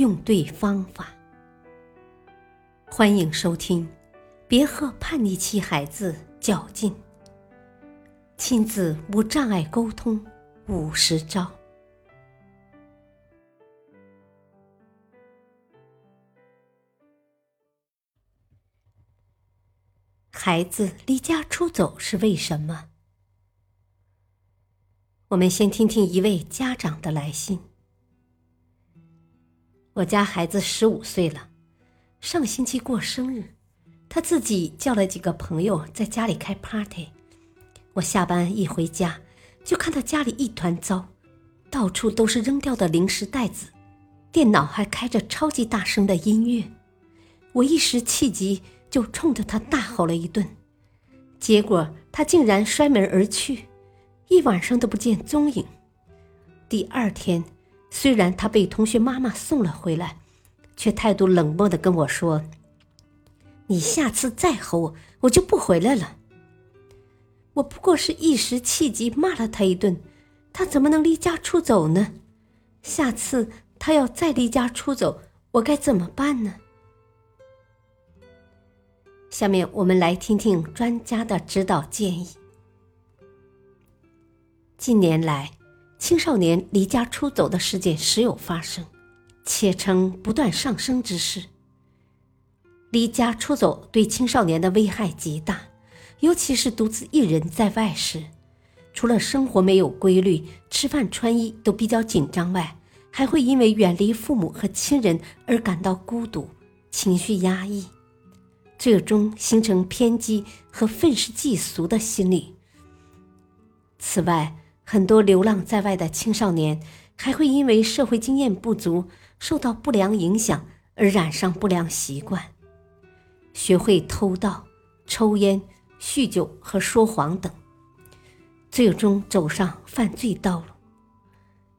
用对方法。欢迎收听，别和叛逆期孩子较劲。亲子无障碍沟通五十招。孩子离家出走是为什么？我们先听听一位家长的来信。我家孩子十五岁了，上星期过生日，他自己叫了几个朋友在家里开 party。我下班一回家，就看到家里一团糟，到处都是扔掉的零食袋子，电脑还开着超级大声的音乐。我一时气急，就冲着他大吼了一顿，结果他竟然摔门而去，一晚上都不见踪影。第二天。虽然他被同学妈妈送了回来，却态度冷漠的跟我说：“你下次再吼我，我就不回来了。”我不过是一时气急骂了他一顿，他怎么能离家出走呢？下次他要再离家出走，我该怎么办呢？下面我们来听听专家的指导建议。近年来，青少年离家出走的事件时有发生，且呈不断上升之势。离家出走对青少年的危害极大，尤其是独自一人在外时，除了生活没有规律、吃饭穿衣都比较紧张外，还会因为远离父母和亲人而感到孤独、情绪压抑，最终形成偏激和愤世嫉俗的心理。此外，很多流浪在外的青少年还会因为社会经验不足，受到不良影响而染上不良习惯，学会偷盗、抽烟、酗酒和说谎等，最终走上犯罪道路。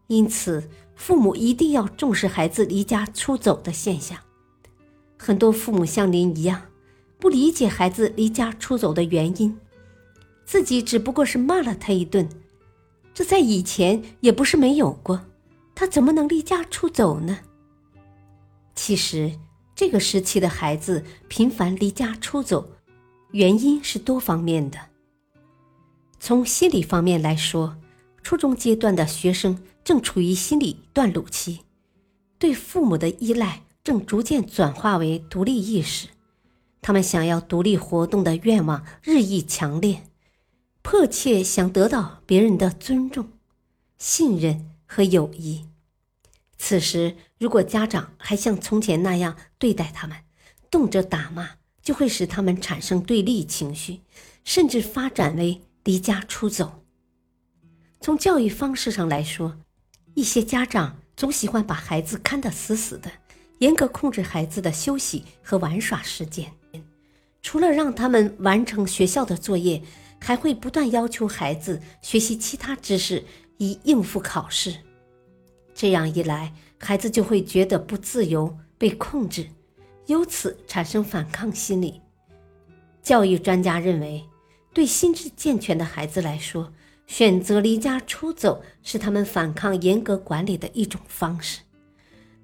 因此，父母一定要重视孩子离家出走的现象。很多父母像您一样，不理解孩子离家出走的原因，自己只不过是骂了他一顿。这在以前也不是没有过，他怎么能离家出走呢？其实，这个时期的孩子频繁离家出走，原因是多方面的。从心理方面来说，初中阶段的学生正处于心理断路期，对父母的依赖正逐渐转化为独立意识，他们想要独立活动的愿望日益强烈。迫切想得到别人的尊重、信任和友谊。此时，如果家长还像从前那样对待他们，动辄打骂，就会使他们产生对立情绪，甚至发展为离家出走。从教育方式上来说，一些家长总喜欢把孩子看得死死的，严格控制孩子的休息和玩耍时间，除了让他们完成学校的作业。还会不断要求孩子学习其他知识以应付考试，这样一来，孩子就会觉得不自由、被控制，由此产生反抗心理。教育专家认为，对心智健全的孩子来说，选择离家出走是他们反抗严格管理的一种方式。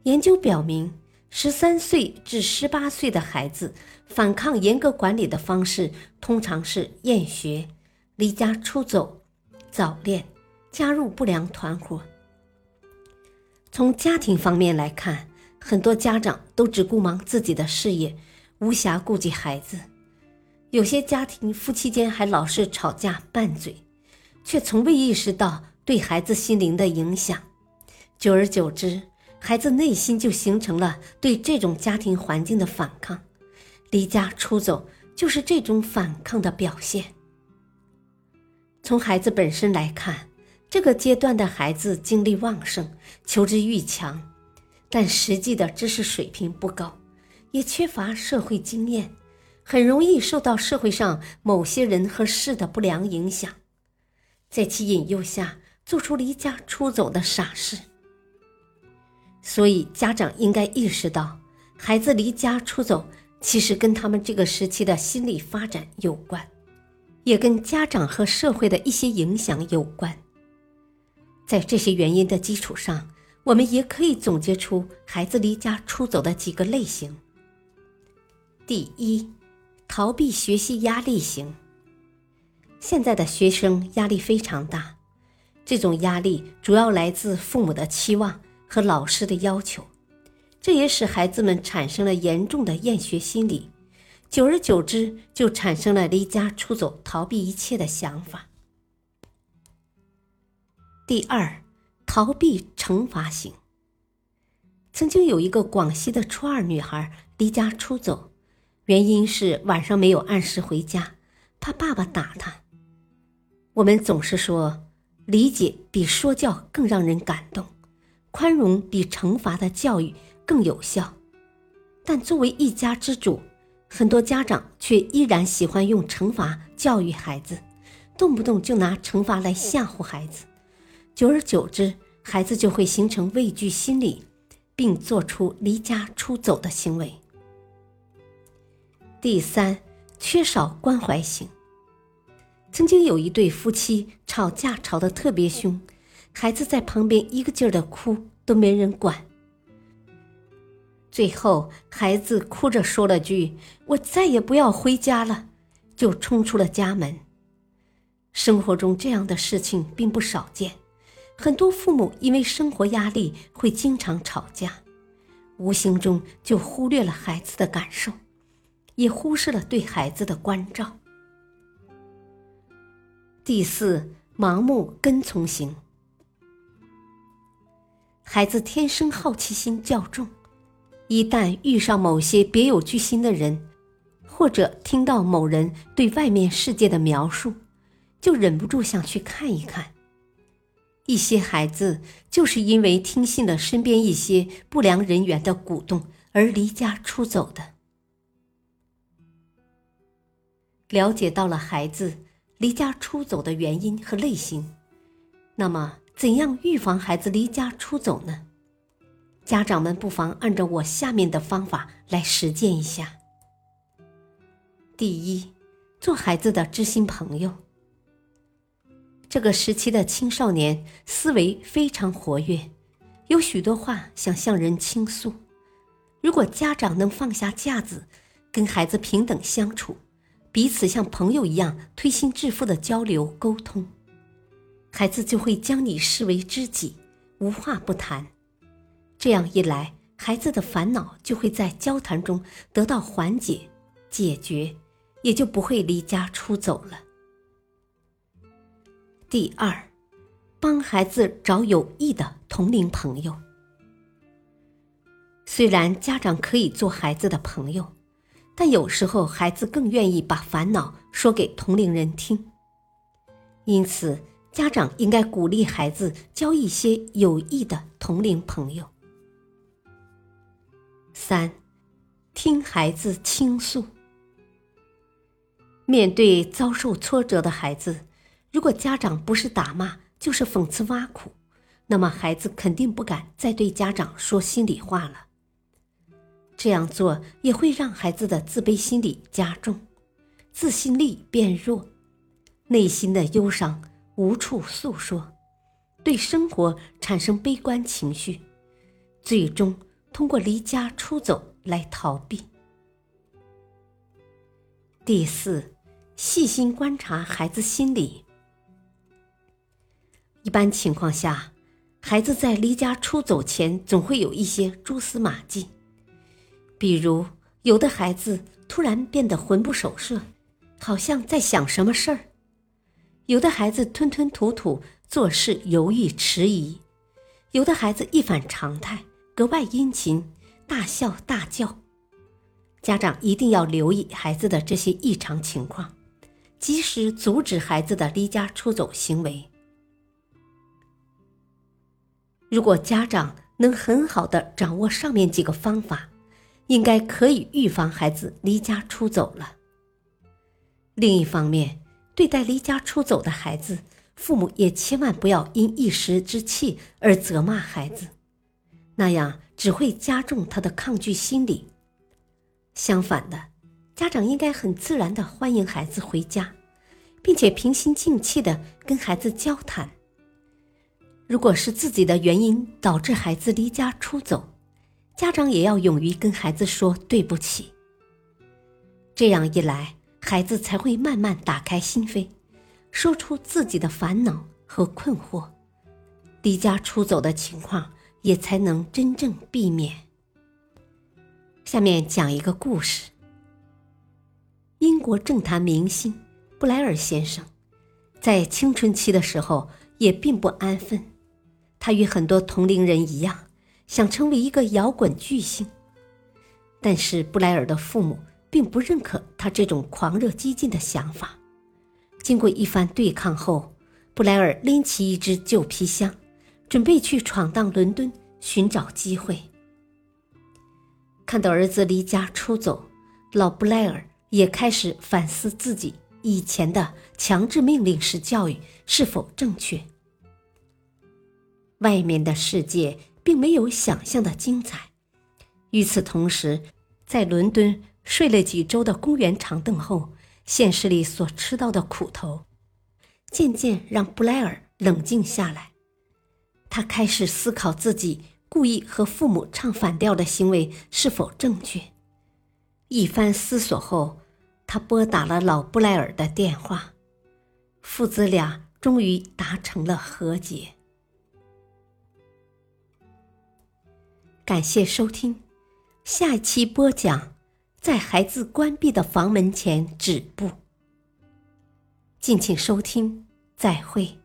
研究表明。十三岁至十八岁的孩子反抗严格管理的方式，通常是厌学、离家出走、早恋、加入不良团伙。从家庭方面来看，很多家长都只顾忙自己的事业，无暇顾及孩子。有些家庭夫妻间还老是吵架拌嘴，却从未意识到对孩子心灵的影响。久而久之，孩子内心就形成了对这种家庭环境的反抗，离家出走就是这种反抗的表现。从孩子本身来看，这个阶段的孩子精力旺盛，求知欲强，但实际的知识水平不高，也缺乏社会经验，很容易受到社会上某些人和事的不良影响，在其引诱下做出离家出走的傻事。所以，家长应该意识到，孩子离家出走其实跟他们这个时期的心理发展有关，也跟家长和社会的一些影响有关。在这些原因的基础上，我们也可以总结出孩子离家出走的几个类型。第一，逃避学习压力型。现在的学生压力非常大，这种压力主要来自父母的期望。和老师的要求，这也使孩子们产生了严重的厌学心理，久而久之就产生了离家出走、逃避一切的想法。第二，逃避惩罚型。曾经有一个广西的初二女孩离家出走，原因是晚上没有按时回家，怕爸爸打她。我们总是说，理解比说教更让人感动。宽容比惩罚的教育更有效，但作为一家之主，很多家长却依然喜欢用惩罚教育孩子，动不动就拿惩罚来吓唬孩子，久而久之，孩子就会形成畏惧心理，并做出离家出走的行为。第三，缺少关怀型。曾经有一对夫妻吵架吵得特别凶。孩子在旁边一个劲儿的哭，都没人管。最后，孩子哭着说了句：“我再也不要回家了”，就冲出了家门。生活中这样的事情并不少见，很多父母因为生活压力会经常吵架，无形中就忽略了孩子的感受，也忽视了对孩子的关照。第四，盲目跟从型。孩子天生好奇心较重，一旦遇上某些别有居心的人，或者听到某人对外面世界的描述，就忍不住想去看一看。一些孩子就是因为听信了身边一些不良人员的鼓动而离家出走的。了解到了孩子离家出走的原因和类型，那么。怎样预防孩子离家出走呢？家长们不妨按照我下面的方法来实践一下。第一，做孩子的知心朋友。这个时期的青少年思维非常活跃，有许多话想向人倾诉。如果家长能放下架子，跟孩子平等相处，彼此像朋友一样推心置腹的交流沟通。孩子就会将你视为知己，无话不谈。这样一来，孩子的烦恼就会在交谈中得到缓解、解决，也就不会离家出走了。第二，帮孩子找有益的同龄朋友。虽然家长可以做孩子的朋友，但有时候孩子更愿意把烦恼说给同龄人听，因此。家长应该鼓励孩子交一些有益的同龄朋友。三，听孩子倾诉。面对遭受挫折的孩子，如果家长不是打骂，就是讽刺挖苦，那么孩子肯定不敢再对家长说心里话了。这样做也会让孩子的自卑心理加重，自信力变弱，内心的忧伤。无处诉说，对生活产生悲观情绪，最终通过离家出走来逃避。第四，细心观察孩子心理。一般情况下，孩子在离家出走前总会有一些蛛丝马迹，比如有的孩子突然变得魂不守舍，好像在想什么事儿。有的孩子吞吞吐吐，做事犹豫迟疑；有的孩子一反常态，格外殷勤，大笑大叫。家长一定要留意孩子的这些异常情况，及时阻止孩子的离家出走行为。如果家长能很好的掌握上面几个方法，应该可以预防孩子离家出走了。另一方面，对待离家出走的孩子，父母也千万不要因一时之气而责骂孩子，那样只会加重他的抗拒心理。相反的，家长应该很自然的欢迎孩子回家，并且平心静气的跟孩子交谈。如果是自己的原因导致孩子离家出走，家长也要勇于跟孩子说对不起。这样一来，孩子才会慢慢打开心扉，说出自己的烦恼和困惑，离家出走的情况也才能真正避免。下面讲一个故事：英国政坛明星布莱尔先生，在青春期的时候也并不安分，他与很多同龄人一样，想成为一个摇滚巨星，但是布莱尔的父母。并不认可他这种狂热激进的想法。经过一番对抗后，布莱尔拎起一只旧皮箱，准备去闯荡伦敦，寻找机会。看到儿子离家出走，老布莱尔也开始反思自己以前的强制命令式教育是否正确。外面的世界并没有想象的精彩。与此同时，在伦敦。睡了几周的公园长凳后，现实里所吃到的苦头，渐渐让布莱尔冷静下来。他开始思考自己故意和父母唱反调的行为是否正确。一番思索后，他拨打了老布莱尔的电话，父子俩终于达成了和解。感谢收听，下一期播讲。在孩子关闭的房门前止步。敬请收听，再会。